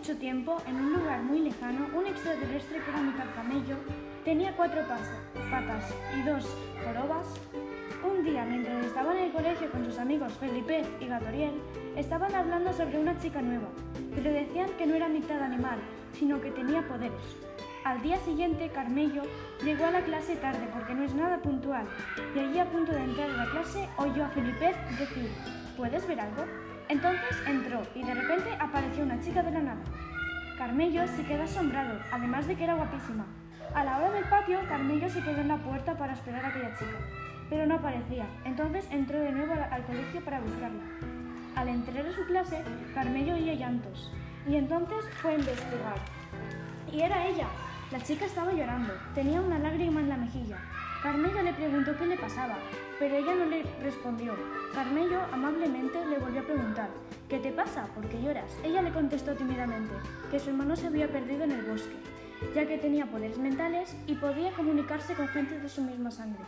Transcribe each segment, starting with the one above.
mucho tiempo, en un lugar muy lejano, un extraterrestre que era mitad camello tenía cuatro patas y dos jorobas. Un día, mientras estaba en el colegio con sus amigos Felipe y Gatoriel, estaban hablando sobre una chica nueva, pero decían que no era mitad animal, sino que tenía poderes. Al día siguiente, Carmello llegó a la clase tarde porque no es nada puntual, y allí a punto de entrar a la clase oyó a Felipe decir, ¿puedes ver algo? Entonces entró y de repente apareció una chica de la nada. Carmello se quedó asombrado, además de que era guapísima. A la hora del patio, Carmello se quedó en la puerta para esperar a aquella chica, pero no aparecía. Entonces entró de nuevo al colegio para buscarla. Al entrar a su clase, Carmello oía llantos, y entonces fue a investigar. Y era ella. La chica estaba llorando, tenía una lágrima en la mejilla. Carmello le preguntó qué le pasaba, pero ella no le respondió. Carmello amablemente le volvió a preguntar, ¿qué te pasa? ¿Por qué lloras? Ella le contestó tímidamente que su hermano se había perdido en el bosque, ya que tenía poderes mentales y podía comunicarse con gente de su misma sangre.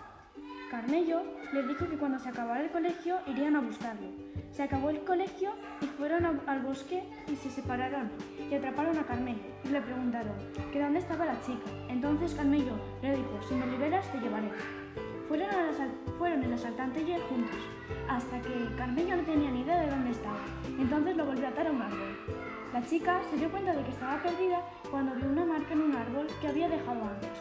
Carmello le dijo que cuando se acabara el colegio irían a buscarlo. Se acabó el colegio y fueron al bosque y se separaron y atraparon a Carmello y le preguntaron que dónde estaba la chica. Entonces Carmello le dijo, si me liberas te llevaré. Fueron, fueron el asaltante y él juntos, hasta que Carmello no tenía ni idea de dónde estaba. Entonces lo volvió a atar a un árbol. La chica se dio cuenta de que estaba perdida cuando vio una marca en un árbol que había dejado antes.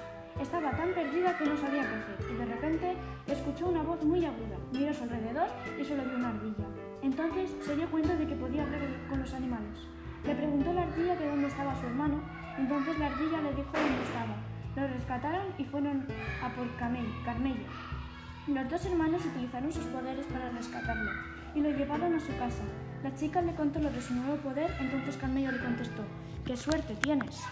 Estaba tan perdida que no sabía qué hacer y de repente escuchó una voz muy aguda. Miró a su alrededor y solo vio una ardilla. Entonces se dio cuenta de que podía hablar con los animales. Le preguntó la ardilla que dónde estaba su hermano, entonces la ardilla le dijo dónde estaba. Lo rescataron y fueron a por Carmello. Los dos hermanos utilizaron sus poderes para rescatarlo y lo llevaron a su casa. La chica le contó lo de su nuevo poder, entonces Carmello le contestó, ¡qué suerte tienes!